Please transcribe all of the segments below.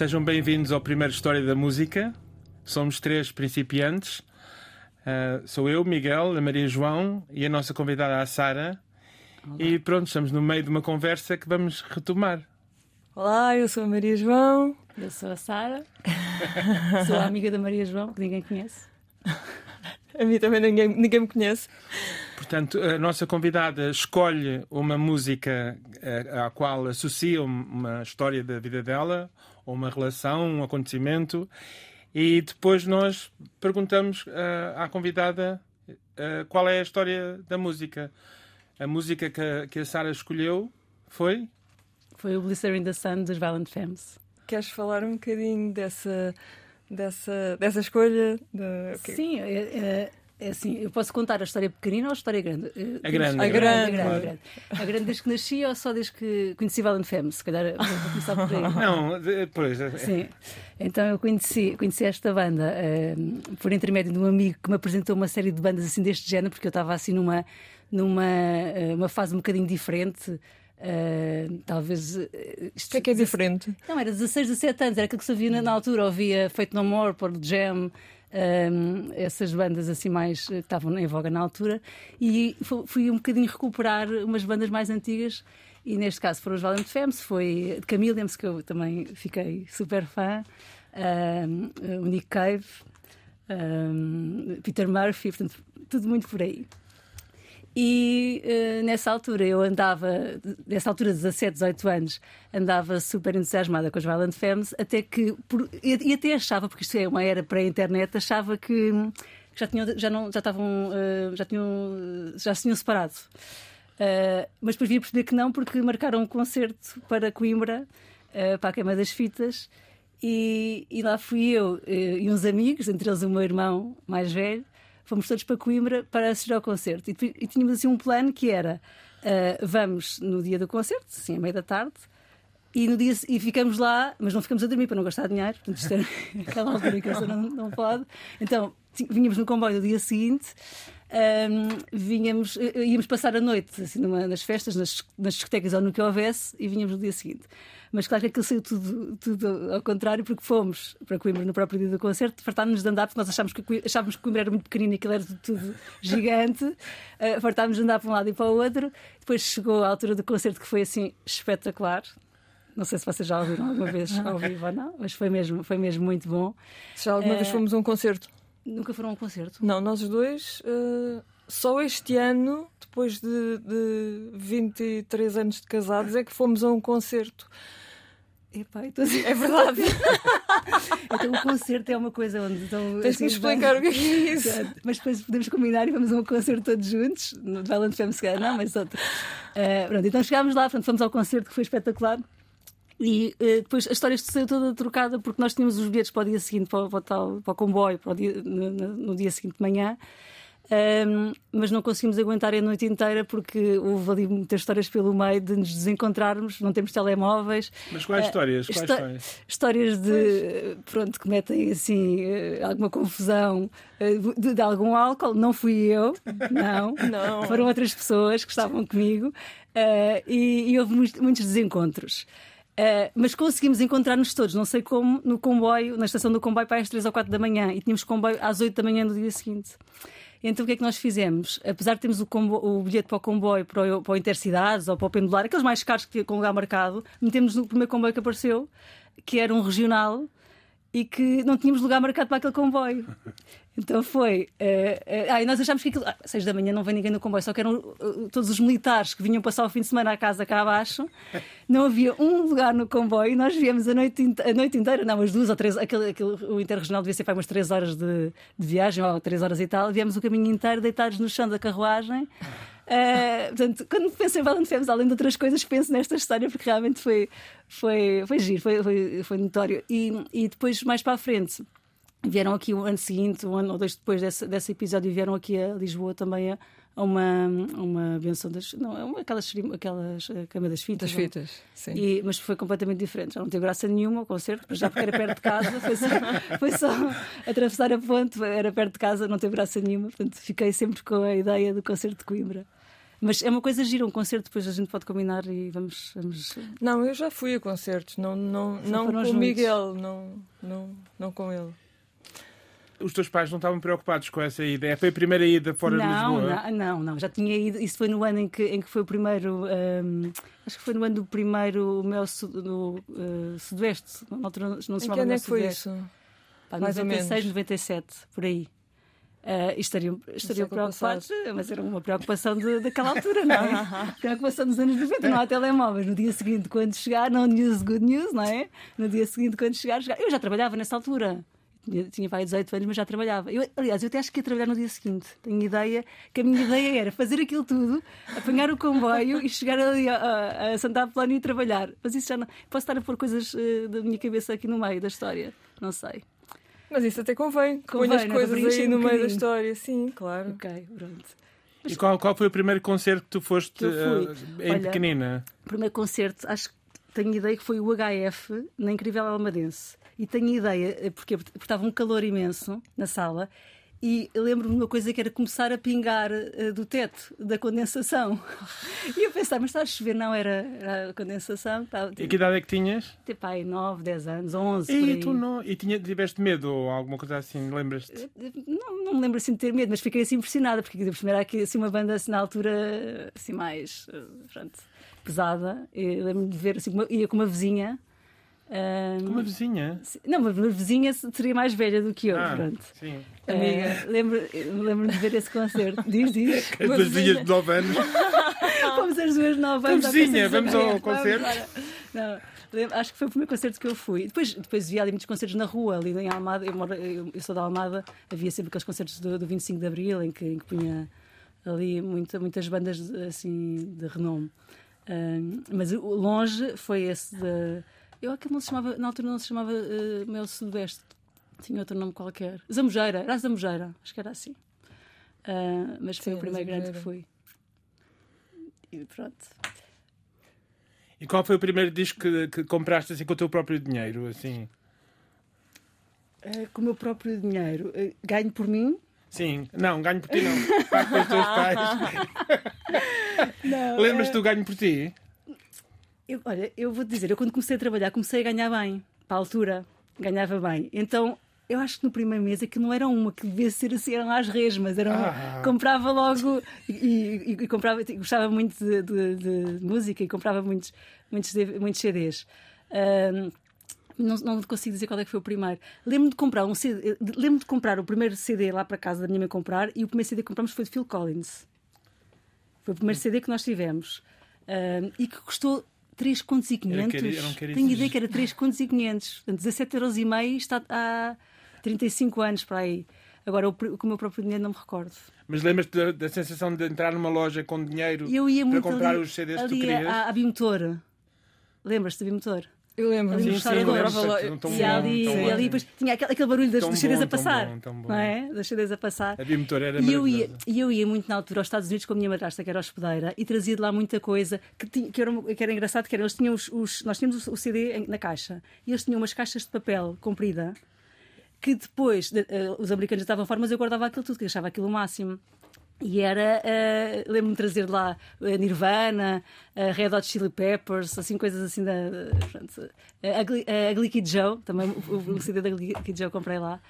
Sejam bem-vindos ao primeiro História da Música. Somos três principiantes. Uh, sou eu, Miguel, a Maria João e a nossa convidada, a Sara. E pronto, estamos no meio de uma conversa que vamos retomar. Olá, eu sou a Maria João. Eu sou a Sara. sou a amiga da Maria João, que ninguém conhece. A mim também ninguém, ninguém me conhece. Portanto, a nossa convidada escolhe uma música eh, à qual associa uma história da vida dela, uma relação, um acontecimento, e depois nós perguntamos uh, à convidada uh, qual é a história da música. A música que a, que a Sara escolheu foi? Foi o Blister in the Sun dos Violent Femmes. Queres falar um bocadinho dessa, dessa, dessa escolha? De... Sim, é, é, é assim, eu posso contar a história pequenina ou a história grande? A grande. A grande. A grande, a grande desde que nasci ou só desde que conheci Violent Femmes? Se calhar vou começar por aí. Não, depois. É. Sim. Então eu conheci, conheci esta banda uh, por intermédio de um amigo que me apresentou uma série de bandas assim deste género, porque eu estava assim numa, numa uh, uma fase um bocadinho diferente. Uh, talvez. Uh, isto, o que é que é diferente? Não, era 16, 17 anos, era aquilo que se ouvia na, na altura. Ouvia Feito No More, por Jam, um, essas bandas assim mais que estavam em voga na altura, e fui um bocadinho recuperar umas bandas mais antigas. E neste caso foram os Valiant Femmes, foi de Camille que eu também fiquei super fã, um, o Nick Cave, um, Peter Murphy, portanto, tudo muito por aí. E uh, nessa altura eu andava, nessa altura, 17, 18 anos, andava super entusiasmada com as Violent Femmes, até que, por, e, e, até achava, porque isto é uma era pré-internet, achava que já tinham, já não, já estavam, uh, já tinham, já se tinham separado. Uh, mas depois via perceber que não, porque marcaram um concerto para Coimbra, para a Queima das Fitas, e, e lá fui eu e uns amigos, entre eles o meu irmão mais velho, fomos todos para Coimbra para assistir ao concerto. E, e tínhamos assim um plano que era: uh, vamos no dia do concerto, assim, à meia da tarde, e, no dia, e ficamos lá, mas não ficamos a dormir para não gastar dinheiro, portanto, isto era aquela altura que não, não pode. Então, vínhamos no comboio no dia seguinte. Um, vinhamos, eh, íamos passar a noite assim, numa, nas festas, nas, nas discotecas ou no que houvesse, e vinhamos no dia seguinte. Mas claro que aquilo saiu tudo, tudo ao contrário, porque fomos para Coimbra no próprio dia do concerto, fartámos-nos de andar, porque nós achávamos que, achávamos que Coimbra era muito pequenino e aquilo era tudo, tudo gigante, uh, fartámos de andar para um lado e para o outro. Depois chegou a altura do concerto que foi assim espetacular. Não sei se vocês já ouviram alguma vez ao vivo ou não, mas foi mesmo, foi mesmo muito bom. Já alguma vez fomos a um concerto? Nunca foram a um concerto? Não, nós dois. Uh, só este ano, depois de, de 23 anos de casados, é que fomos a um concerto. Epá, então... É verdade. então o concerto é uma coisa onde. Então, Tens assim, que me explicar o que é isso. Mas depois podemos combinar e vamos a um concerto todos juntos. No Valent Femme, se calhar, não, mas outro. Uh, pronto, então chegámos lá, pronto, fomos ao concerto que foi espetacular. E uh, depois a história saiu toda trocada porque nós tínhamos os bilhetes para o dia seguinte, para, para, para, para o comboio, para o dia, no, no, dia seguinte de manhã. Um, mas não conseguimos aguentar a noite inteira porque houve ali muitas histórias pelo meio de nos desencontrarmos, não temos telemóveis. Mas quais uh, histórias? Quais histórias? Histórias de, pois. pronto, que metem assim uh, alguma confusão uh, de, de, algum álcool. Não fui eu, não, não. foram outras pessoas que estavam comigo e, e, houve muitos, muitos desencontros. Uh, mas conseguimos encontrar-nos todos, não sei como, no comboio, na estação do comboio para às 3 ou 4 da manhã e tínhamos comboio às 8 da manhã no dia seguinte. Então o que é que nós fizemos? Apesar de termos o, o bilhete para o comboio, para o, para o Intercidades ou para o Pendular, aqueles mais caros que com lugar marcado, metemos no primeiro comboio que apareceu, que era um regional e que não tínhamos lugar marcado para aquele comboio. Então foi. Uh, uh, ah, e nós achámos que aquilo. Ah, seis da manhã não vem ninguém no comboio, só que eram uh, todos os militares que vinham passar o fim de semana à casa cá abaixo. Não havia um lugar no comboio. Nós viemos a noite, a noite inteira, não, umas duas ou três. Aquele, aquele, o interregional devia ser para umas três horas de, de viagem, ou três horas e tal. Viemos o caminho inteiro deitados no chão da carruagem. Uh, portanto, quando penso em Valente Femos, além de outras coisas, penso nesta história porque realmente foi, foi, foi giro, foi, foi, foi notório. E, e depois, mais para a frente, vieram aqui o ano seguinte, um ano ou dois depois desse, desse episódio, vieram aqui a Lisboa também a, a uma, uma benção das. Não, é aquelas, aquelas a cama das fitas. Das fitas, sim. E, mas foi completamente diferente. Já não teve graça nenhuma o concerto, já porque era perto de casa, foi só, foi só atravessar a ponte, era perto de casa, não teve graça nenhuma. Portanto, fiquei sempre com a ideia do concerto de Coimbra. Mas é uma coisa gira, um concerto, depois a gente pode combinar e vamos. vamos... Não, eu já fui a concertos, não, não, não com o Miguel, não, não, não com ele. Os teus pais não estavam preocupados com essa ida? É, foi a primeira ida fora não, de Lisboa? Não, não, não, já tinha ido. Isso foi no ano em que, em que foi o primeiro. Um, acho que foi no ano do primeiro Mel no uh, Sudoeste. Na altura não se chamava Em que ano é que foi isso? Pá, Mais 96, 97, por aí. Uh, estariam, estariam preocupados, mas era uma preocupação de, daquela altura, não é? preocupação dos anos 90, não há telemóveis. No dia seguinte, quando chegar, não news, good news, não é? No dia seguinte, quando chegar, chegar. eu já trabalhava nessa altura. Tinha, tinha vai 18 anos, mas já trabalhava. Eu, aliás, eu até acho que ia trabalhar no dia seguinte. Tenho ideia que a minha ideia era fazer aquilo tudo, apanhar o comboio e chegar ali a, a, a Santa Apolónia e trabalhar. Mas isso já não. Posso estar a pôr coisas uh, da minha cabeça aqui no meio da história. Não sei. Mas isso até convém. convém Põe as é? coisas aí no um meio da história, sim, claro. Ok, pronto. Mas... E qual, qual foi o primeiro concerto que tu foste que uh, em Olha, pequenina? O primeiro concerto, acho que tenho ideia que foi o HF na Incrível Almadense. E tenho ideia, eh, porque, porque estava um calor imenso na sala e lembro-me de uma coisa que era começar a pingar uh, do teto da condensação. e eu pensava, mas está a chover? Não, era, era a condensação. Estava, tipo, e que idade é que tinhas? Tipo, aí, 9, 10 anos, 11. E tu não. E tinha, tiveste medo ou alguma coisa assim? Lembras-te? Eh, não, não me lembro assim de ter medo, mas fiquei assim impressionada, porque primeiro era aqui assim, uma banda assim, na altura assim mais pronto, pesada. Lembro-me de ver assim, uma, ia com uma vizinha um, uma vizinha? Não, uma vizinha seria mais velha do que eu, ah, pronto. Sim. Uh, lembro, lembro de ver esse concerto. Diz, diz. As vizinhas de 9 anos. Fomos as duas 9 anos. vizinha, vamos ao concerto. Não, acho que foi o primeiro concerto que eu fui. Depois, depois via ali muitos concertos na rua, ali em Almada. Eu, moro, eu, eu sou da Almada, havia sempre aqueles concertos do, do 25 de Abril em que, em que punha ali muita, muitas bandas assim de renome. Um, mas longe foi esse de eu aquilo não se chamava, na altura não se chamava uh, Mel Sudoeste, tinha outro nome qualquer. Zambujeira, era a Zambujeira, acho que era assim. Uh, mas foi Sim, o primeiro grande que fui. E pronto. E qual foi o primeiro disco que, que compraste assim com o teu próprio dinheiro? Assim? Uh, com o meu próprio dinheiro. Uh, ganho por mim? Sim, não, ganho por ti não. Pago pelos teus pais. Lembras-te do ganho por ti? Eu, olha, eu vou te dizer, eu quando comecei a trabalhar, comecei a ganhar bem. Para a altura, ganhava bem. Então, eu acho que no primeiro mês aquilo não era uma que devia ser assim, eram as resmas, eram, ah. comprava logo e, e, e, comprava, gostava muito de, de, de, música e comprava muitos, muitos, muitos CDs. Um, não, não, consigo dizer qual é que foi o primeiro. Lembro-me de comprar um CD, lembro de comprar o primeiro CD lá para casa da minha mãe comprar e o primeiro CD que compramos foi de Phil Collins. Foi o primeiro CD que nós tivemos. Um, e que custou 3 contos e 500. Tenho ideia que era 3 contos e 500. Portanto, 17 euros e meio está há 35 anos para aí. Agora, com o meu próprio dinheiro não me recordo. Mas lembras-te da, da, sensação de entrar numa loja com dinheiro para comprar ali, os CDs que tu querias? À, à Bimotor. Lembras-te da Bimotor? Eu lembro. Ali sim, sim, lembro, e ali, e ali depois tinha aquele, aquele barulho das, CDs a passar. Tão bom, tão bom. Não é? Das CDs a passar. A bimotor era e eu ia E eu ia muito na altura aos Estados Unidos com a minha madrasta, que era hospedeira, e trazia de lá muita coisa que, tinha, que, era, que era engraçado, que era, eles tinham os, os, nós tínhamos o CD na caixa, e eles tinham umas caixas de papel comprida, que depois, uh, os americanos estavam fora, mas eu guardava aquilo tudo, que achava aquilo o máximo. E era, uh, lembro-me de trazer lá a Nirvana, a Red Hot Chili Peppers, assim, coisas assim da. Pronto, Glicky Joe, também o, o CD da Glicky Joe comprei lá.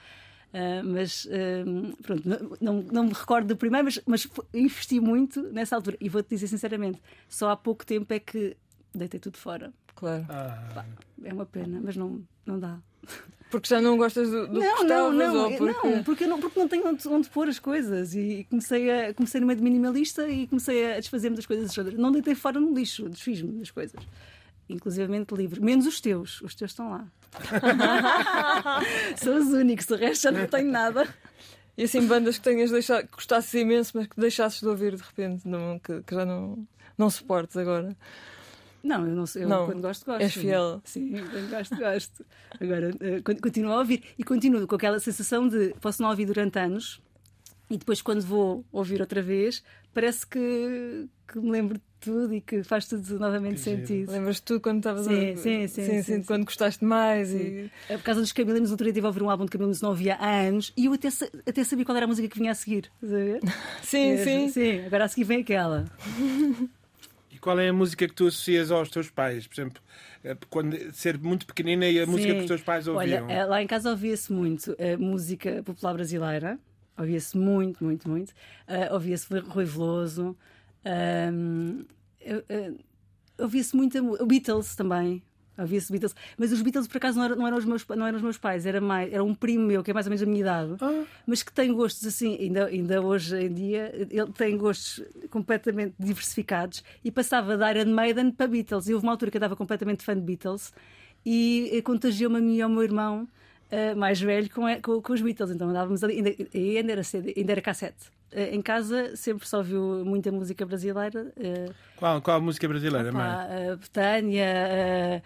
Uh, mas uh, pronto, não, não me recordo do primeiro, mas, mas investi muito nessa altura. E vou-te dizer sinceramente, só há pouco tempo é que deitei tudo fora. Claro. Ah. Pá, é uma pena, mas não, não dá. Porque já não gostas do, do não, que não, não, porque... não, porque não, porque não tenho onde, onde pôr as coisas e comecei a comecei numa de minimalista e comecei a desfazer-me das coisas Não deitei fora no lixo, desfiz-me das coisas. Inclusivamente livros, menos os teus, os teus estão lá. São os únicos, o resto já não tenho nada. E assim, bandas que tenhas deixado, que gostasses imenso, mas que deixasses de ouvir de repente, não, que, que já não, não suportes agora. Não, eu não sei. Eu não, quando gosto, gosto. És fiel. Sim, quando gosto, gosto. Agora, uh, continuo a ouvir. E continuo com aquela sensação de posso não ouvir durante anos e depois, quando vou ouvir outra vez, parece que, que me lembro tudo e que faz tudo novamente Que giro. sentido. Lembras-te tu quando estavas Sim, a... sim, sim, sim, sim. quando gostaste mais e... É Por causa dos Camelinos, outro dia estive a ouvir um álbum de Camelinos que não ouvia há anos e eu até, até sabia qual era a música que vinha a seguir. Estás a ver? Sim, Mesmo, sim. Sim, agora a seguir vem aquela. Qual é a música que tu associas aos teus pais? Por exemplo, eh, quando ser muito pequenina e a música Sim. que os teus pais ouviam? Olha, eh, lá em casa ouvia-se muito a música popular brasileira, ouvia-se muito, muito, muito. Eh, ouvia-se Rui Veloso, eh, ouvia-se muito o Beatles também. Ouvia-se Beatles, mas os Beatles por acaso não eram, não eram os meus, não eram os meus pais, era, mais, era um primo meu que é mais ou menos a minha idade, Ah. mas que tem gostos assim, ainda, ainda hoje em dia, ele tem gostos completamente diversificados e passava da Iron Maiden para Beatles. E houve uma altura que eu estava completamente fã de Beatles e contagiou-me a mim e ao meu irmão eh, mais velho com, com, com os Beatles. Então andávamos ali, ainda, ainda era CD, ainda era cassete. Eh, em casa sempre só ouviu muita música brasileira. eh, Qual, qual a música brasileira, mãe? pá, eh, Betânia, eh,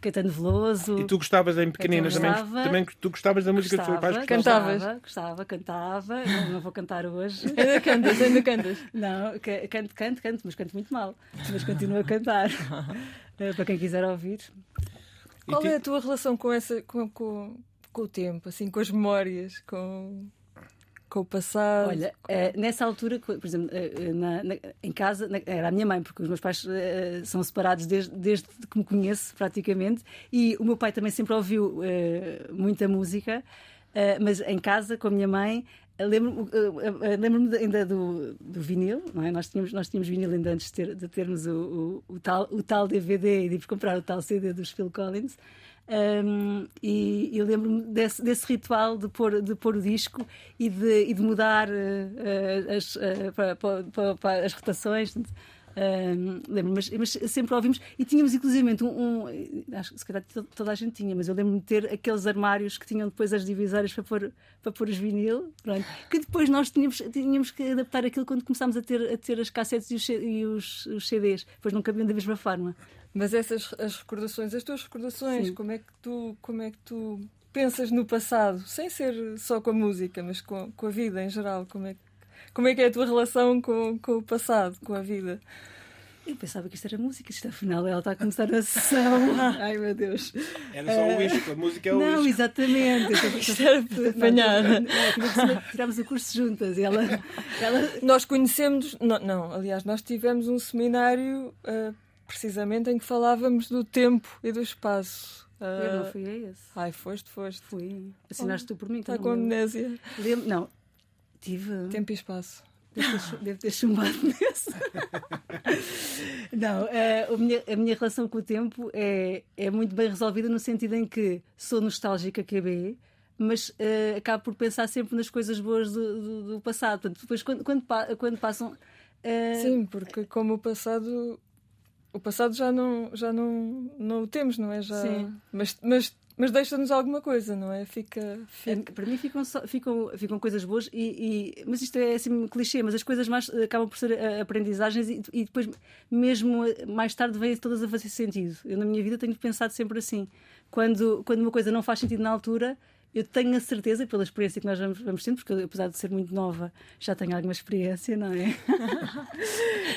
Caetano Veloso. E tu gostavas em pequenina Eu também, gostava. também tu gostavas da música dos teus pais? Gostava? Cantavas? Gostava, gostava, cantava. Não, não vou cantar hoje. Ainda cantas, ainda cantas. Não, ca- canto, canto, canto, mas canto muito mal. Mas continuo a cantar. Para quem quiser ouvir. Qual é a tua relação com, essa, com, com, com o tempo, assim, com as memórias, com, com o passado? Olha, eh, nessa altura, por exemplo, eh, eh, na- na- em casa, na- era a minha mãe, porque os meus pais são separados desde, desde que me conheço, praticamente, e o meu pai também sempre ouviu muita música, mas em casa, com a minha mãe. Lembro-me lembro-me ainda do, do vinil, não é? Nós tínhamos, nós tínhamos vinil ainda antes de, ter- de termos o, o, o tal, o tal DVD e de comprar o tal CD dos Phil Collins. Um, e eu lembro-me desse, desse ritual de pôr, de pôr o disco e de, e de mudar eh, as, eh, para, para- para- as rotações. Um, lembro mas, mas sempre ouvimos e tínhamos inclusivamente um, um- acho que se calhar to- toda a gente tinha, mas eu lembro-me de ter aqueles armários que tinham depois as divisórias para pôr, para pôr os vinil, pronto, que depois nós tínhamos, tínhamos que adaptar aquilo quando começámos a ter, a ter as cassetes e os, e os, os CDs, depois não cabiam da mesma forma. Mas essas as recordações, as tuas recordações, Sim. como é que tu como é que tu pensas no passado, sem ser só com a música, mas com, com a vida em geral, como é que como é que é a tua relação com, com o passado, com a vida? Eu pensava que isto era música, isto afinal ela está a começar a sessão. Ai meu Deus. Era só o isco, a música é o Não, isco. exatamente. Isto era para apanhar. Não, Tirámos o curso juntas e ela, ela Nós conhecemos, não, não, aliás, nós tivemos um seminário ah, precisamente em que falávamos do tempo e do espaço. Eu Ah, não fui a esse. Ai, foste, foste. Fui. Assinaste tu por mim. que Está com amnésia. Lembro- Não, tive. Tempo e espaço. Devo ter, chumbado nesse. Não, eh, a, minha, a minha relação com o tempo é, é muito bem resolvida no sentido em que sou nostálgica QB, mas eh, acabo por pensar sempre nas coisas boas do, do- do passado. Portanto, depois, quando, quando, quando passam. eh, Sim, porque como o passado. O passado já não, já não, não o temos, não é? Já, Sim. Mas, mas, mas deixa-nos alguma coisa, não é? Fica. É, fica... Para mim ficam, só- ficam, ficam coisas boas, e, e- mas isto é assim um clichê, mas as coisas mais acabam por ser eh, aprendizagens e, e depois, mesmo eh, mais tarde, vêm todas a fazer sentido. Eu, na minha vida, tenho pensado sempre assim. Quando, quando uma coisa não faz sentido na altura, eu tenho a certeza, pela experiência que nós vamos, vamos tendo, porque eu, apesar de ser muito nova, já tenho alguma experiência, não é?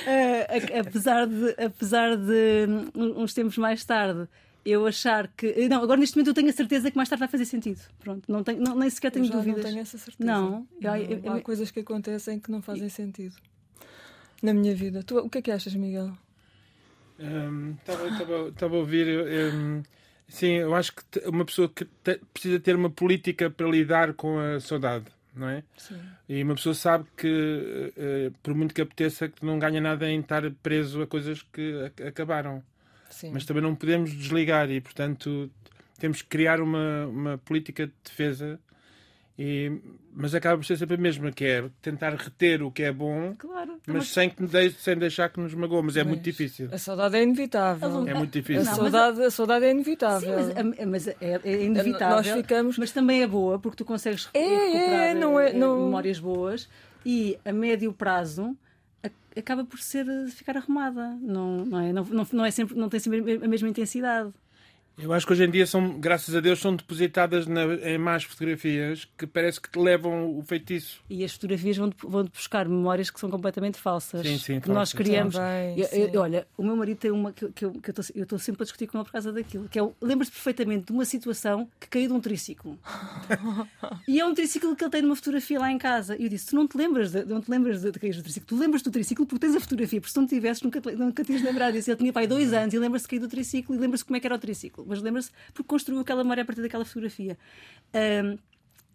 Eh, a- apesar de, apesar de hum, uns tempos mais tarde eu achar que. Não, agora neste momento eu tenho a certeza que mais tarde vai fazer sentido. Pronto, não tenho, não, nem sequer tenho eu já dúvidas. não tenho essa certeza. Não, eu- Não, eu- eu- há coisas que acontecem que não fazem sentido na minha vida. Tu, o que é que achas, Miguel? Estava a ouvir. hum, sim, eu acho que uma pessoa que te- precisa ter uma política para lidar com a saudade, não é? Sim. E uma pessoa sabe que, eh, por muito que apeteça, que não ganha nada em estar preso a coisas que ac- acabaram. Sim. Mas também não podemos desligar e, portanto, temos que criar uma, uma política de defesa. E, mas acaba por ser sempre a mesma, que é tentar reter o que é bom, Claro. mas sem, que, de- sem deixar que nos magoe. Mas é muito Mas difícil. A saudade é inevitável. É muito A, difícil. Não, mas- saudade, a saudade é Sim, inevitável. mas, a- mas é, é inevitável. Nós ficamos- Mas também é boa, porque tu consegues É, recuperar é, não é- eh, não- memórias boas e a médio prazo a- acaba por ser ficar arrumada. Não, não, é, não, não, não é sempre, não tem sempre a mesma intensidade. Eu acho que hoje em dia são, graças a Deus, são depositadas na, em más fotografias que parece que te levam o feitiço. E as fotografias vão, vão buscar memórias que são completamente falsas. Sim, sim, que nós falsas. criamos. Também, Eu- eu- olha, o meu marido tem uma que, que eu estou sempre a discutir com ele por causa daquilo, que é lembras-te perfeitamente de uma situação que caiu de um triciclo. e é um triciclo que ele tem numa fotografia lá em casa. E eu disse: Tu não te lembras de, não te lembras de, de cair do triciclo, tu lembras do triciclo porque tens a fotografia, porque se não tivesses, nunca, te- nunca tinhas lembrado disso. Ele tinha pai dois anos e lembra-se de cair do triciclo e lembra-se como é que era o triciclo, mas lembra-se porque construiu aquela memória a partir daquela fotografia. Ahm,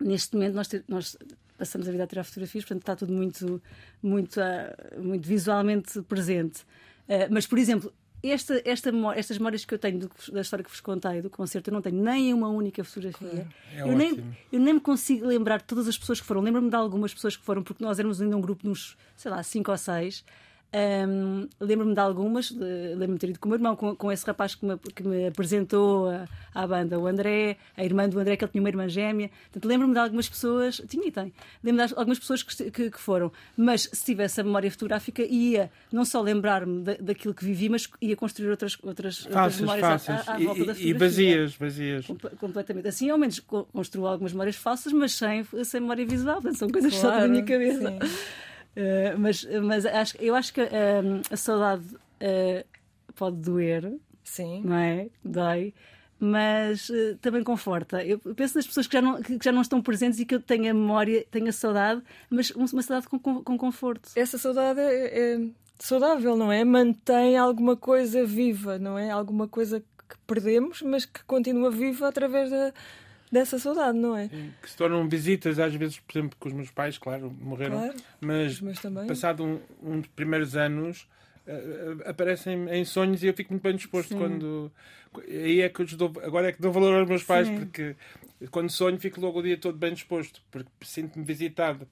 neste momento nós, te- nós passamos a vida a tirar fotografias, portanto está tudo muito, muito, ah, muito visualmente presente. Ah, mas, por exemplo, esta, esta estas memórias que eu tenho do da história que vos contei, do concerto, eu não tenho nem uma única fotografia. É eu, nem, eu nem me consigo lembrar de todas as pessoas que foram. Lembro-me de algumas pessoas que foram, porque nós éramos ainda um grupo de uns, sei lá, cinco ou seis. Ahm, lembro-me de algumas, lembro-me de ter ido com o meu irmão, com, com esse rapaz que me, que me apresentou a- à banda, o André, a irmã do André, que ele tinha uma irmã gêmea. Portanto, lembro-me de algumas pessoas, tinha e tem, lembro-me de algumas pessoas que, que- que foram. Mas se tivesse a memória fotográfica, ia não só lembrar-me da- daquilo que vivi, mas ia construir outras, outras, outras Falsas, memórias à- falsas. à, à E- volta da e, e fotografia. vazias, vazias. Comple- completamente. Assim, ao menos co- construo algumas memórias falsas, mas sem, sem memória visual. Portanto, são coisas só da Claro, minha cabeça. sim. Eh, mas mas acho, eu acho que eh, a saudade eh, pode doer, Sim. não é? Dói. Mas eh, também conforta. Eu penso nas pessoas que já, não, que já não estão presentes e que eu tenho a memória, tenho a saudade, mas um- uma saudade com, com, com conforto. Essa saudade é, é saudável, não é? Mantém alguma coisa viva, não é? Alguma coisa que perdemos, mas que continua viva através da, dessa saudade, não é? Que se tornam visitas, às vezes, por exemplo, com os meus pais, claro, morreram. Claro. Mas também. passado um, dos primeiros anos eh, aparecem em sonhos e eu fico muito bem disposto Sim. quando aí é que eu dou, agora é que dou valor aos meus pais Sim. porque quando sonho fico logo o dia todo bem disposto porque sinto-me visitado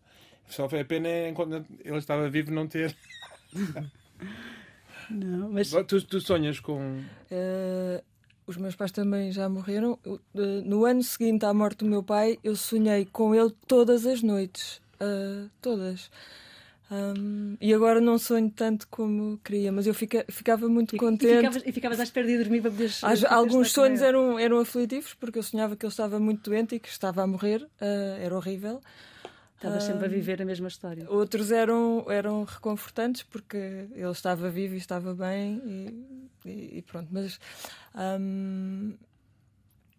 só foi a pena é enquanto ele estava vivo não ter Não, mas tu, tu sonhas com Eh, os meus pais também já morreram. No ano seguinte à morte do meu pai, eu sonhei com ele todas as noites. Eh, todas. Ahm, e agora não sonho tanto como queria, mas eu fica- ficava muito e, contente. ficavas, e ficavas à espera de dormir para poderes. Às- alguns sonhos eram, eram aflitivos porque eu sonhava que ele estava muito doente e que estava a morrer. eh, era horrível. Estavas sempre a viver a mesma história. Outros eram, eram reconfortantes porque ele estava vivo e estava bem e, e- e pronto. Mas, hum,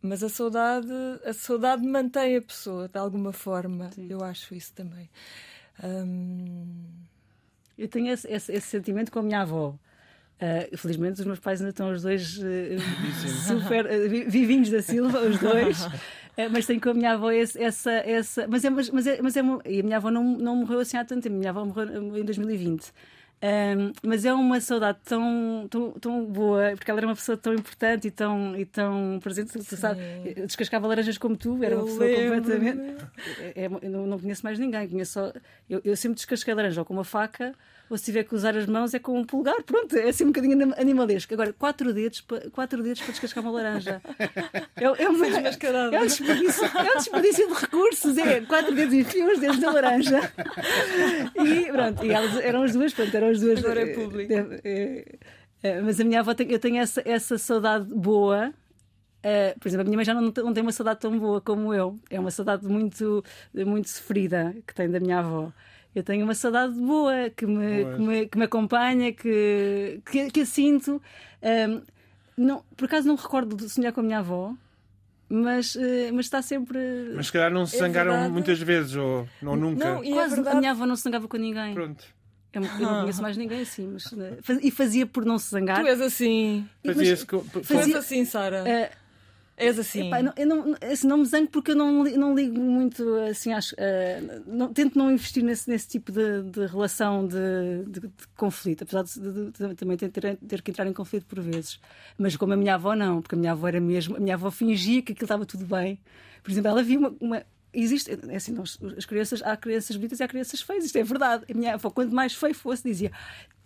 mas a saudade, a saudade mantém a pessoa de alguma forma. Sim. Eu acho isso também. Hum, Eu tenho esse, esse- esse sentimento com a minha avó. Ah, felizmente os meus pais ainda estão os dois eh, super vi- vivinhos da Silva, os dois. Eh, mas tenho com a minha avó esse- essa. essa mas é, mas, mas é, mas é uma- e a minha avó não, não morreu assim há tanto tempo. A minha avó morreu em 2020. Ahm, mas é uma saudade tão, tão, tão boa, porque ela era uma pessoa tão importante e tão, e tão presente. Tu sabe, eu descascava laranjas como tu, era uma eu pessoa lembro-me. completamente. É- é- eu não, não conheço mais ninguém, conheço só. Eu, eu sempre descasquei laranja ou com uma faca, ou se tiver que usar as mãos é com um polegar. Pronto, é assim um bocadinho anim- animalesco. Agora, quatro dedos, para, quatro dedos para descascar uma laranja. É, é, uma, é, um desperdício, é um desperdício de recursos. É quatro dedos e fio os dedos da laranja. E pronto, e elas eram as duas, pronto, eram as duas. Agora é público. É, é, mas a minha avó, tem- eu tenho essa, essa saudade boa. Uh, por exemplo, a minha mãe já não, não tem uma saudade tão boa como eu. É uma saudade muito, muito sofrida que tem da minha avó. Eu tenho uma saudade boa que me, que me, que me acompanha, que, que, que eu sinto. Um, não, por acaso não me recordo de sonhar com a minha avó, mas, uh, mas está sempre. mas se calhar não se É zangaram verdade. muitas vezes ou, ou nunca Não, e é Quase, a verdade. minha avó não se zangava com ninguém. pronto Eu, eu não conheço mais ninguém assim, mas, faz- e fazia por não se zangar. Tu és assim. Mas- fazia-se com- Tu és Fazia- assim, Sara. Uh, És assim. Epá, não- eu não, assim, não me zango porque eu não, não ligo muito assim, acho, eh, não- tento não investir nesse, nesse tipo de, de relação de, de- de conflito, apesar de, também ter, ter- que entrar em conflito por vezes. Mas como a minha avó, não, porque a minha avó era mesmo, a minha avó fingia que aquilo estava tudo bem. Por exemplo, ela via uma. uma- Existe, é assim, as crianças, há crianças bonitas e há crianças feias, isto é verdade. A minha avó, quanto mais feio fosse, dizia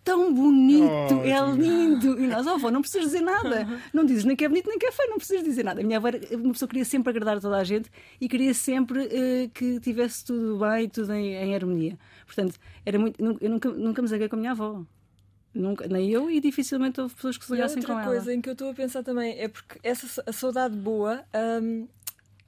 tão bonito, Oh, é lindo. E nós, oh, avó, não precisas dizer nada. Não dizes nem que é bonito nem que é feio, não precisas dizer nada. A minha avó era uma pessoa que queria sempre agradar a toda a gente e queria sempre eh, que tivesse tudo bem, tudo em, em harmonia. Portanto, era muito, eu nunca, nunca me zanguei com a minha avó. Nunca, nem eu e dificilmente houve pessoas que se E ligassem com outra ela. coisa em que eu estou a pensar também é porque essa a saudade boa hum,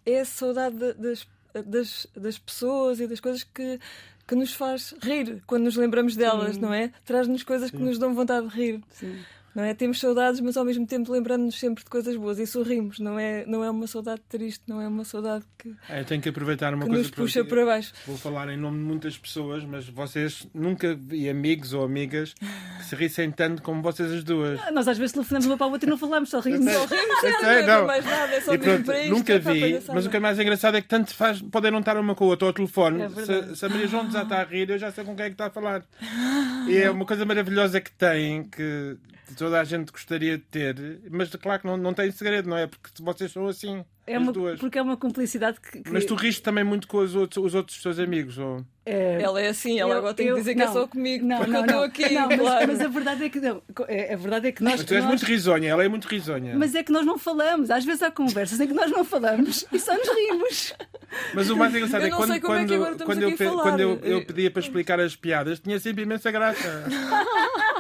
é a saudade de- das, das, das pessoas e das coisas que, que nos faz rir quando nos lembramos delas, não é? Traz-nos coisas que nos dão vontade de rir. Sim. Não é? Temos saudades, mas ao mesmo tempo lembramos-nos sempre de coisas boas e sorrimos. Não é, não é uma saudade triste, não é uma saudade que, Ah, Eu tenho que aproveitar uma que coisa nos puxa para baixo. Vou falar em nome de muitas pessoas, mas vocês nunca vi amigos ou amigas que se rissem tanto como vocês as duas. Nós às vezes telefonamos uma para a outra e não falamos, só rimos. Só rimos, não sei, é não. mais nada, é só E pronto, para isto. nunca é vi, mas o que é mais engraçado é que tanto faz, podem não estar uma com a outra ao telefone. É se, se a Maria João já está a rir, eu já sei com quem é que está a falar. E é uma coisa maravilhosa que tem, que toda a gente gostaria de ter, mas claro que não, não tem segredo, não é? Porque vocês são assim, É as uma, duas. porque é uma cumplicidade que. que- Mas tu riste também muito com os outros, os outros teus amigos, ou... é, Ela é assim, ela eu- agora tem eu- que dizer que é não, só comigo, não, porque não, eu estou não. aqui, Não, mas, claro. mas a verdade é que não. É- A verdade é que nós. Mas tu és nós- muito risonha, ela é muito risonha. Mas é que nós não falamos. Às vezes há conversas em que nós não falamos e só nos rimos. Mas o mais engraçado Eu é não quando, sei como é que quando, quando, eu, quando eu, eu pedia para explicar as piadas, tinha sempre imensa graça.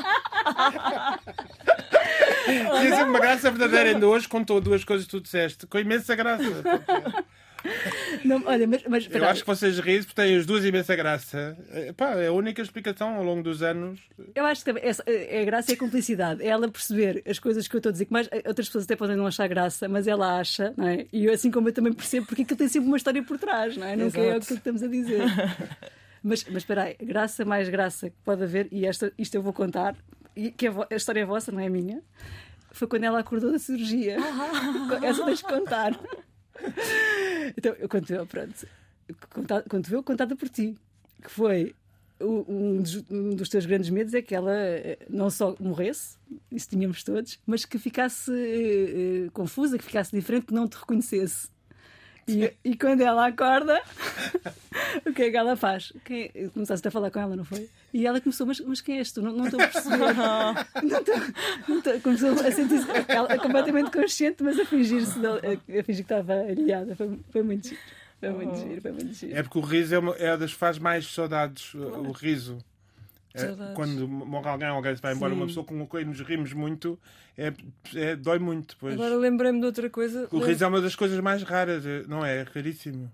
tinha sempre uma graça verdadeira. Ainda hoje contou duas coisas que tu disseste, com imensa graça. Não, olha, mas, mas Eu acho que vocês riem porque têm as duas imensa graça. É, pá, é a única explicação ao longo dos anos. eu acho que é a graça e a cumplicidade. É ela perceber as coisas que eu estou a dizer, que mais outras pessoas até podem não achar graça, mas ela acha, não é? E eu, assim como eu também percebo, porque aquilo tem sempre uma história por trás, não é? Nunca é aquilo que estamos a dizer. Mas, mas espera aí, graça mais graça que pode haver, e esta, isto eu vou contar, e que a, a história é vossa, não é minha, foi quando ela acordou da cirurgia. Essa tens de contar. Então, eu conto eu, pronto. Conta- Conto eu, contada por ti. Que foi um dos, um dos teus grandes medos é que ela eh, não só morresse, isso tínhamos todos, mas que ficasse eh, confusa, que ficasse diferente, que não te reconhecesse. E, e quando ela acorda, o que é que ela faz? Quem, começaste a falar com ela, não foi? E ela começou, mas, mas quem és tu? Não, não estou a perceber. Não estou- não estou- começou a sentir-se ela completamente consciente, mas a fingir-se, a, a fingir que estava aliada. Foi, foi muito giro. Foi muito giro, foi muito giro. É porque o riso é, uma, é das faz mais saudades, o riso. É, Saudades. quando morre alguém, alguém se vai embora, Sim. uma pessoa com quem nos rimos muito, é, é- dói muito. Pois. Agora lembrei-me de outra coisa. O riso é uma das coisas mais raras, é- não é? É raríssimo.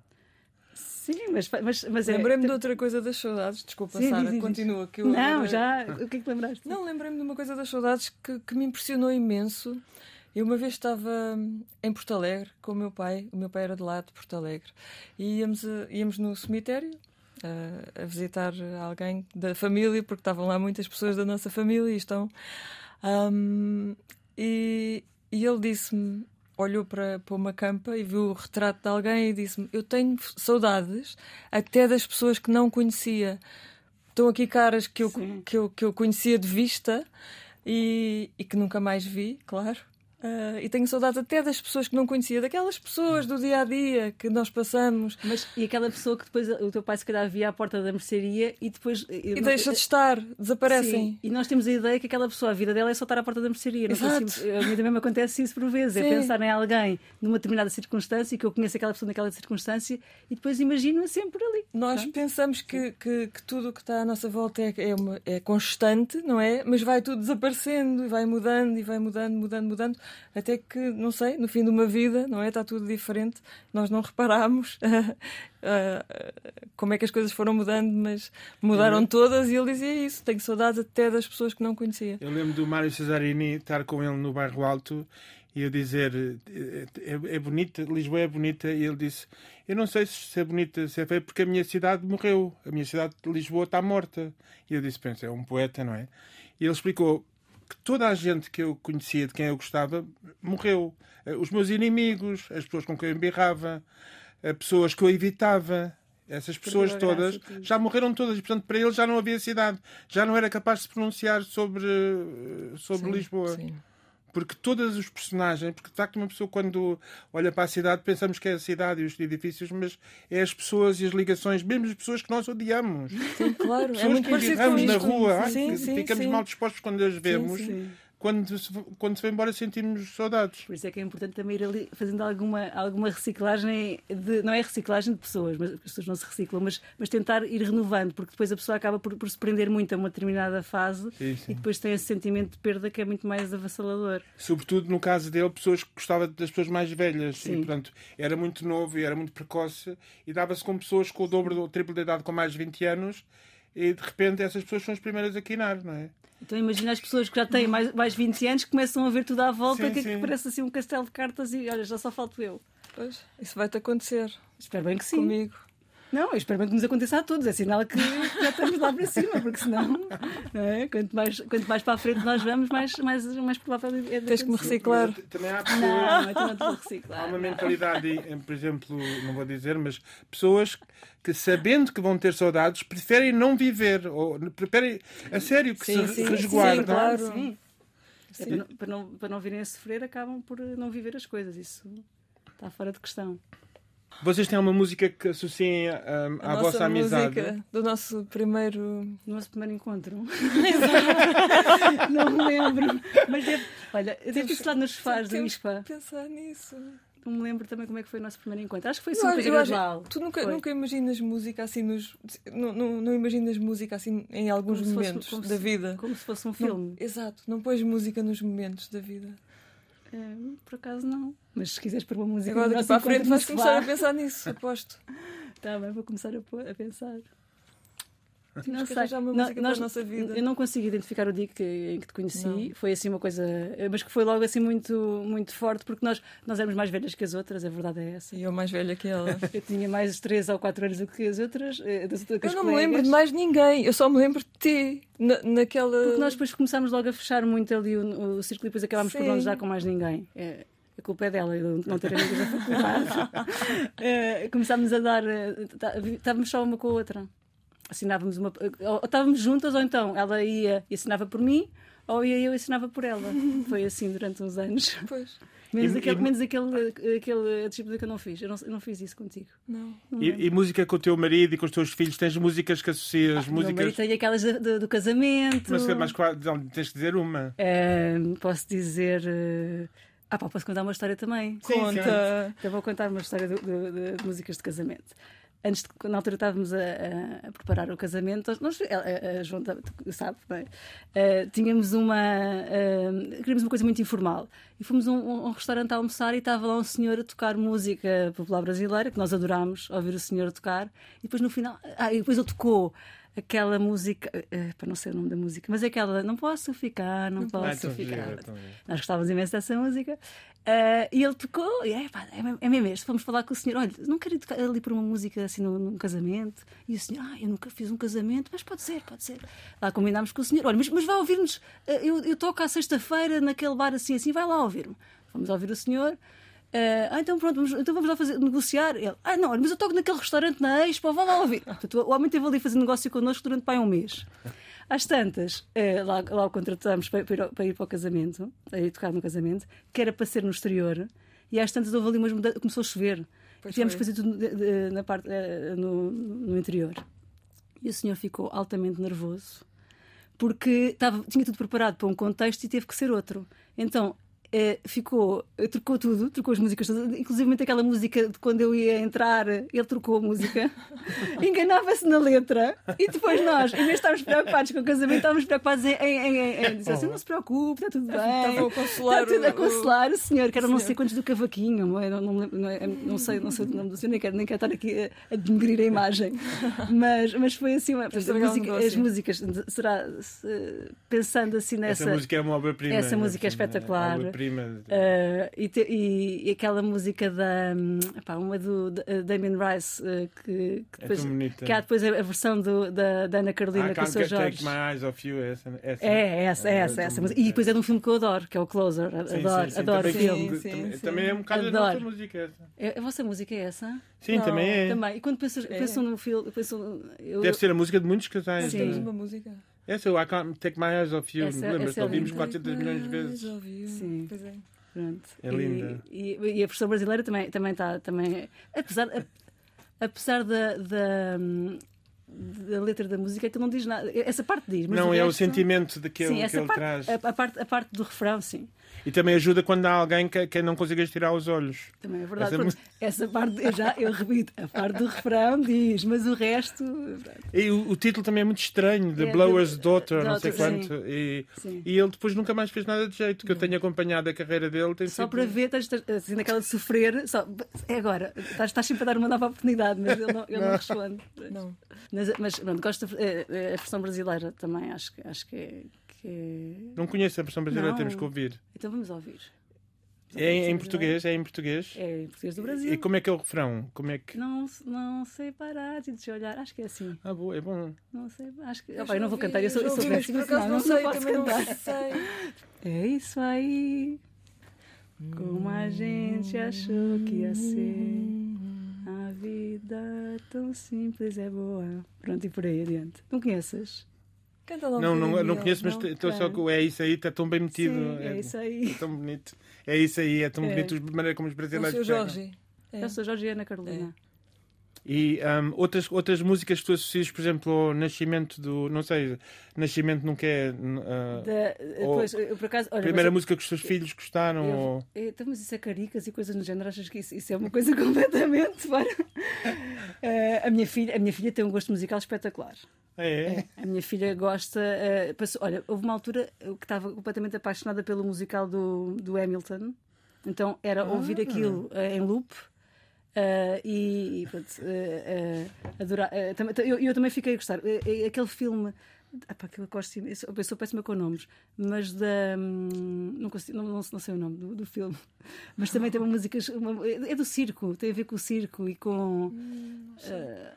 Sim, mas, mas, mas é. Lembrei-me de outra coisa das saudades. Desculpa, Sim, Sara, diz, diz, continua. Que eu Não, agora- já. O que é que te lembraste? Não, lembrei-me de uma coisa das saudades que, que me impressionou imenso. Eu uma vez estava em Porto Alegre com o meu pai, o meu pai era de lá de Porto Alegre, e íamos, a- íamos no cemitério a, a visitar alguém da família, porque estavam lá muitas pessoas da nossa família e estão. Hum, e, e ele disse-me, olhou para, para uma campa e viu o retrato de alguém e disse-me: Eu tenho saudades até das pessoas que não conhecia. Estão aqui caras que eu, Sim. que eu, que eu conhecia de vista e, e que nunca mais vi, claro. Ah, e tenho saudades até das pessoas que não conhecia, daquelas pessoas do dia a dia que nós passamos Mas, e aquela pessoa que depois o teu pai se calhar via à porta da mercearia e depois. e deixa de estar, desaparecem. Sim, e nós temos a ideia que aquela pessoa, a vida dela é só estar à porta da mercearia. Não Exato. a mim também me acontece isso por vezes. É Sim. pensar em alguém numa determinada circunstância, que eu conheço aquela pessoa naquela circunstância e depois imagino-a sempre ali. Nós pensamos que, que, que tudo o que está à nossa volta é, é, uma- é constante, não é? Mas vai tudo desaparecendo e vai mudando e vai mudando, mudando, mudando, até que, não sei, no fim de uma vida, não é? Está tudo diferente. Nós não reparamos ah, como é que as coisas foram mudando, mas mudaram todas e ele dizia isso. Tenho saudades até das pessoas que não conhecia. Eu lembro do Mário Cesarini estar com ele no bairro Alto e eu dizer é, é, é bonita, Lisboa é bonita, e ele disse: Eu não sei se é bonita, se é feia, porque a minha cidade morreu, a minha cidade de Lisboa está morta. E eu disse: Pensa, é um poeta, não é? E ele explicou que toda a gente que eu conhecia, de quem eu gostava, morreu. Eh, Os meus inimigos, as pessoas com quem eu embirrava, as pessoas que eu evitava. Essas pessoas todas já morreram todas e, portanto, para ele já não havia cidade. Já não era capaz de se pronunciar sobre, eh, sobre Sim, Lisboa. sim. Porque todos os personagens, porque de facto uma pessoa quando olha para a cidade pensamos que é a cidade e os edifícios, mas é as pessoas e as ligações, mesmo as pessoas que nós odiamos. Sim, claro. É Pessoas muito que embirramos na rua, Sim, sim, ficamos mal dispostos quando as vemos. Quando se, quando se vai embora sentimos saudades. Por isso é que é importante também ir ali fazendo alguma, alguma reciclagem, de, não é reciclagem de pessoas, mas as pessoas não se reciclam, mas, mas tentar ir renovando, porque depois a pessoa acaba por, por se prender muito a uma determinada fase Sim, sim. e depois tem esse sentimento de perda que é muito mais avassalador. Sobretudo no caso dele, pessoas que gostavam das pessoas mais velhas. E, Sim. portanto, era muito novo e era muito precoce e dava-se com pessoas com o dobro ou o triplo de idade com mais de 20 anos e de repente essas pessoas são as primeiras a quinar, não é? Então imagina as pessoas que já têm mais, mais 20 anos que começam a ver tudo à volta, Sim, que, sim. que parece assim um castelo de cartas e olha, já só falto eu. Pois, isso vai-te acontecer Espero bem que sim. comigo. Não, eu espero bem que nos aconteça a todos. É sinal que já estamos lá para cima, porque senão, não é? quanto, mais, quanto mais para a frente nós vamos, mais, mais, mais provável é de Tens que me reciclar. Também há pessoas. Não, então não te vou Há reciclar. uma mentalidade, por exemplo, não vou dizer, mas pessoas que, sabendo que vão ter saudades, preferem não viver, ou preferem, a sério, que Sim, se sim, resguardam. sim, claro. Sim. É para, não, para, não, para não virem a sofrer, acabam por não viver as coisas. Isso está fora de questão. Vocês têm uma música que associem A à vossa amizade? música do nosso primeiro. No nosso primeiro encontro. não me lembro. Mas deve, olha, sido lá nos sofás do ISPA. pensar nisso. Não me lembro também como é que foi o nosso primeiro encontro. Acho que foi acho- eu acho- gradual. Tu nunca, Foi. nunca imaginas música assim nos. Não, não, não imaginas música assim em alguns Como fosse- momentos como da se- vida. Como se fosse um Não- filme. exato, não pões música nos momentos da vida. É, por acaso não. Mas se quiseres pôr uma música Agora daqui para a frente encontro vais começar a pensar nisso, aposto. Tá bem, vou começar a, a pensar. Temos Não sei. nós- nossa vida. Eu não consigo identificar o dia que, em que te conheci. Não. Foi assim uma coisa. Mas que foi logo assim muito, muito forte, porque nós, nós éramos mais velhas que as outras, a verdade é essa. E eu mais velha que ela. Eu tinha mais 3 ou 4 anos do que as outras. eh, Das, das Eu não me colegas. lembro de mais ninguém, eu só me lembro de ti. Na, naquela. Porque nós depois começámos logo a fechar muito ali o, o círculo e depois acabámos por Sim. não nos dar com mais ninguém. É, a culpa é dela, eu não ter amigas da faculdade. Eh, começámos a dar. eh, tá- Estávamos só uma com a outra. Assinávamos uma. Ou estávamos juntas, ou então ela ia e assinava por mim, ou ia eu e assinava por ela. Foi assim durante uns anos. Pois, Menos E- aquele, e- menos aquele, aquele discípulo que eu não fiz. Eu não, eu não fiz isso contigo. não. Não E, lembro. e música com o teu marido e com os teus filhos? Tens músicas que associas? O meu marido músicas. tem aquelas do, do- do casamento. Mas, mas não, tens de dizer uma. Posso dizer. eh, Ah, pá, posso contar uma história também. Sim, Conta. Então vou contar uma história de, de músicas de casamento. Antes de, na altura estávamos a, a- preparar o casamento, nós, a, a, João sabe, sabe não é? Eh, tínhamos uma. eh, queríamos uma coisa muito informal. E fomos a um, um restaurante a almoçar e estava lá um senhor a tocar música popular brasileira, que nós adorámos ouvir o senhor tocar. E depois no final. Ah, e depois ele tocou aquela música. eh, para não sei o nome da música, mas aquela. Não posso ficar, não, Ah, posso ficar. gira. Nós gostávamos imenso dessa música. Ah, e ele tocou, e é, pá, é, é mesmo este. Fomos falar com o senhor: olha, não quero tocar ali por uma música assim num, num casamento. E o senhor: ah, eu nunca fiz um casamento, mas pode ser, pode ser. Lá combinámos com o senhor: olha, mas, mas vai ouvir-nos. ah, eu, eu toco à sexta-feira naquele bar assim, assim, vai lá ouvir-me. Fomos ouvir o senhor. ah, ah, então pronto, vamos, então vamos lá fazer, negociar. Ele, ah, não, mas eu toco naquele restaurante na Expo, vá lá ouvir. Portanto, o homem esteve ali fazer negócio connosco durante pai, um mês. Às tantas, eh, lá, lá o contratámos para, para para ir para o casamento, a ir tocar no casamento, que era para ser no exterior, e às tantas houve ali umas mudanças, começou a chover. Pois Tivemos que foi. fazer tudo de- de- na parte, eh, no, no interior. E o senhor ficou altamente nervoso, porque estava, tinha tudo preparado para um contexto e teve que ser outro. Então. Eh, ficou, eh, trocou tudo, trocou as músicas todas, inclusive aquela música de quando eu ia entrar, ele trocou a música, enganava-se na letra e depois nós, em vez de estarmos preocupados com o casamento, estávamos preocupados em, em, em, em, em dizer assim: não se preocupe, está tudo bem. Estava a consolar Está tudo a o- consolar o senhor, que era não sei quantos do cavaquinho, não, é? não, não, é- não sei, não sei o nome do senhor, nem quero, nem quero estar aqui a, a denegrir a imagem. Mas, mas foi assim, uma, portanto, o música- as músicas, será se- pensando assim nessa. Essa música é uma obra-prima. essa música é espetacular. Obra-prima. Uh, e, te- e- e aquela música da hum, epá, uma do da- Damien Rice uh, que, que É depois tão bonita. que há depois a, a versão do, da, da Ana Carolina I com o seu get- take Jorge. my eyes off you. Essa, essa. É, é essa, é essa, tão essa bonita. E depois é de um filme que eu adoro, que é o Closer. Adoro, sim, sim. adoro o também, filme. Sim, também, sim. também é um bocado Adoro. nossa música. Essa. É, a vossa música é essa? Sim, Não, também é. Também. E quando penso, É. penso no filme, penso. Eu, Deve ser a música de muitos casais. Sim. temos também. uma música. Essa, o I can't take my eyes off you. Essa- Lembras-te? essa é Ouvimos linda. 400 milhões de vezes. Sim. Pois é. Pronto. É E- linda. E, e a versão brasileira também também está também apesar a- apesar da, da, hum, da letra da música é que não diz nada. Essa parte diz, mas não, o é o resto- sentimento de que Sim, ele, que essa ele parte, traz. A, a parte, a parte do refrão, sim. E também ajuda quando há alguém que, que não consigas tirar os olhos. Também é verdade. Essa é Essa parte, eu já eu repito, a parte do refrão diz, mas o resto. pronto. E o, o título também é muito estranho, The É, Blower's The- Daughter, não sei quanto. E, Sim. e ele depois nunca mais fez nada de jeito, que eu tenho acompanhado a carreira dele. Tem Só sido- para ver, estás, assim, naquela de sofrer, só, é agora, estás, estás sempre a dar uma nova oportunidade, mas ele não, ele não responde. Não. Mas, mas pronto, gosto da eh, eh, a versão brasileira também, acho, acho que é. Que Não conheço a versão brasileira, Não. temos que ouvir. Então vamos ouvir. É em, em português? É em português? É em português do E Brasil. como é que é o refrão? Como é que... Não, não sei parar de te olhar. Acho que é assim. Ah, boa, é bom. Não sei. Acho que. Eu Opa, eu já não vou ouvi- cantar. Eu sou, já eu sou ouvi, mas péssima. por acaso não, não, sei, posso também cantar. não sei. É isso aí. Como a gente achou que ia ser. A vida tão simples é boa. Pronto, e por aí adiante. Não conheces? Não, não, não dele, conheço, mas não? estou só que é isso aí, está tão bem metido. Sim, é isso aí. É tão bonito. É isso aí, é tão É. bonito a maneira como os O brasileiros. seu pegam. Jorge. É. Eu sou Georgiana Carolina. E hum, outras, outras músicas que tu associas, por exemplo, ao nascimento do. Não sei, nascimento nunca é. ah, Da- Ou- depois, eu, por acaso, olha, primeira música que os teus filhos gostaram? Eu- ou... eu- então, mas isso é caricas e coisas no género, achas que isso, isso é uma coisa completamente fora? Eh, a, minha filha, a minha filha tem um gosto musical espetacular. Ah, é? A minha filha gosta. eh, passou- olha, houve uma altura que estava completamente apaixonada pelo musical do, do Hamilton, então era ouvir aquilo eh, em loop. Eh, e, e pronto, adorar. eh, também- eu, eu também fiquei a gostar. Eh, eh, aquele filme. Epá, que eu gosto, eu sou- eu sou péssima com nomes, mas da. hum, Não, consigo, não, não, não sei o nome do, do filme, mas também tem uma música. uma- é do circo, tem a ver com o circo e com.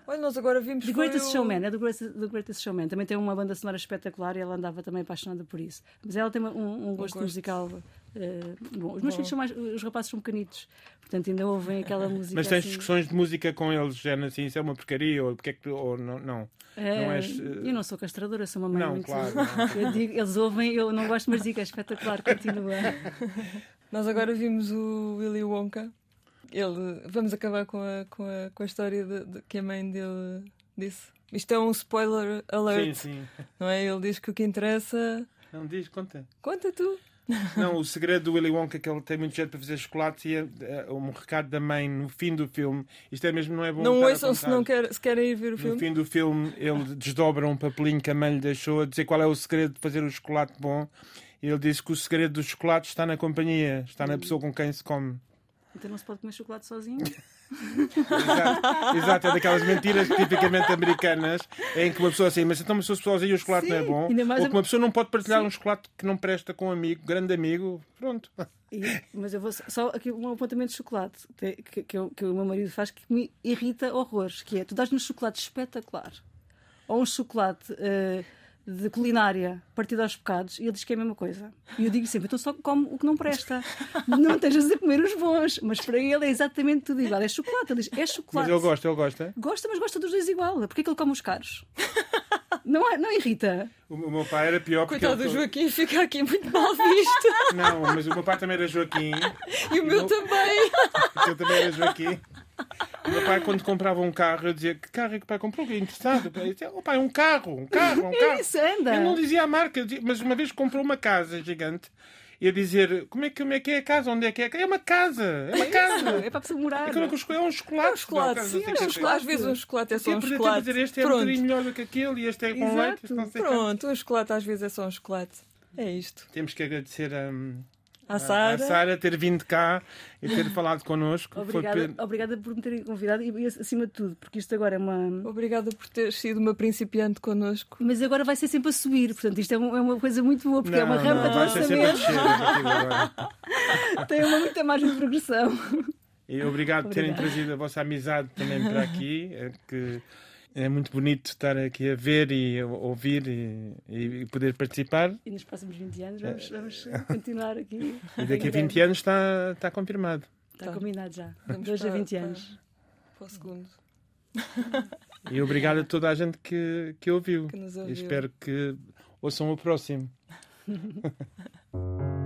Olha, nós agora vimos. The Greatest o- Showman, é do Greatest, do Greatest Showman. Também tem uma banda sonora espetacular e ela andava também apaixonada por isso. Mas ela tem uma- um, um gosto gosto. musical eh, bom. Os meus filhos são mais. Os rapazes são pequenitos, portanto ainda ouvem aquela música. Mas tens assim. discussões de música com eles, já assim, isso é uma porcaria, ou porque é que tu- ou não, não. Eh, não és, eh, Eu não sou castradora, sou uma mãe Não, muito. claro, não. Eu digo, eles ouvem, eu não gosto, mas digo, é espetacular, continua. Nós agora vimos o Willy Wonka. Ele, vamos acabar com a, com a, com a história de, de- que a mãe dele disse. Isto é um spoiler alert, Sim, sim. não é? Ele diz que o que interessa. Não diz, conta. Conta tu. Não, o segredo do Willy Wonka é que ele tem muito jeito para fazer chocolate e é, é um recado da mãe no fim do filme. Isto é mesmo, não é bom. não ouçam se, não quer, se querem ir ver o No filme. fim do filme, ele desdobra um papelinho que a mãe lhe deixou a dizer qual é o segredo de fazer o chocolate bom. E ele disse que o segredo do chocolate está na companhia, está na pessoa com quem se come. Então não se pode comer chocolate sozinho. Exato, exato, é daquelas mentiras tipicamente americanas em que uma pessoa assim, mas então uma pessoa sozinha o chocolate não é Sim, bom. Ou que uma pessoa não pode partilhar um chocolate que não presta com um amigo, grande amigo. Pronto. E- mas eu vou só aqui um apontamento de chocolate que, que, o- que o meu marido faz que me irrita horrores, que é tu dás-me um chocolate espetacular ou um chocolate eh, de culinária partido aos bocados e ele diz que é a mesma coisa. E eu digo sempre, então só como o que não presta. Não estejas a comer os bons. Mas para ele é exatamente tudo igual. É chocolate. Ele diz, é Mas chocolate. ele gosta, ele gosta. Gosta, mas gosta dos dois igual. Porquê é que ele come os caros? Não, é- não irrita? O o meu pai era pior porque. Coitado do ele- Joaquim, fica aqui muito mal visto. Não, mas o meu pai também era Joaquim. e o meu Eu- também. Eu também era Joaquim. O meu pai, quando comprava um carro, eu dizia: Que carro é que o pai comprou? Que interessado. O pai dizia: Oh, pai, um carro, um carro, um carro. Isso, anda. Eu não dizia a marca, dizia- mas uma vez comprou uma casa gigante. E a dizer: Como é que, como é, que é a casa? Onde é que é? a casa? É uma casa, é uma casa. É para a pessoa morar. Aquilo que eu escolhi é um chocolate. É um chocolate, Não, sim, é um é. chocolate. Às vezes um chocolate é só Sim, um ter chocolate. dizer este é um Pronto. bocadinho melhor do que aquele e este é com Exato. leite. Pronto, um chocolate às vezes é só um chocolate. É isto. Temos que agradecer a, A a Sara. Sara ter vindo cá e ter falado connosco. Foi Obrigada, pe- obrigada por me terem convidado e, acima de tudo, porque isto agora é uma. Obrigada por ter sido uma principiante connosco. Mas agora vai ser sempre a subir, portanto, isto é, um- é uma coisa muito boa, porque é uma Não, rampa não, de vai ser sempre a lançamento, a tem uma muita margem de progressão. E obrigado por terem trazido a vossa amizade também para aqui, é que é muito bonito estar aqui a ver e a ouvir e, e poder participar. E nos próximos 20 anos vamos, vamos continuar aqui. E daqui a 20 anos está, está confirmado. Está Tá. combinado já. Vamos 2 a para- 20 para- anos. Para o segundo. E obrigado a toda a gente que, que ouviu. Que nos E ouviu. espero que ouçam o próximo.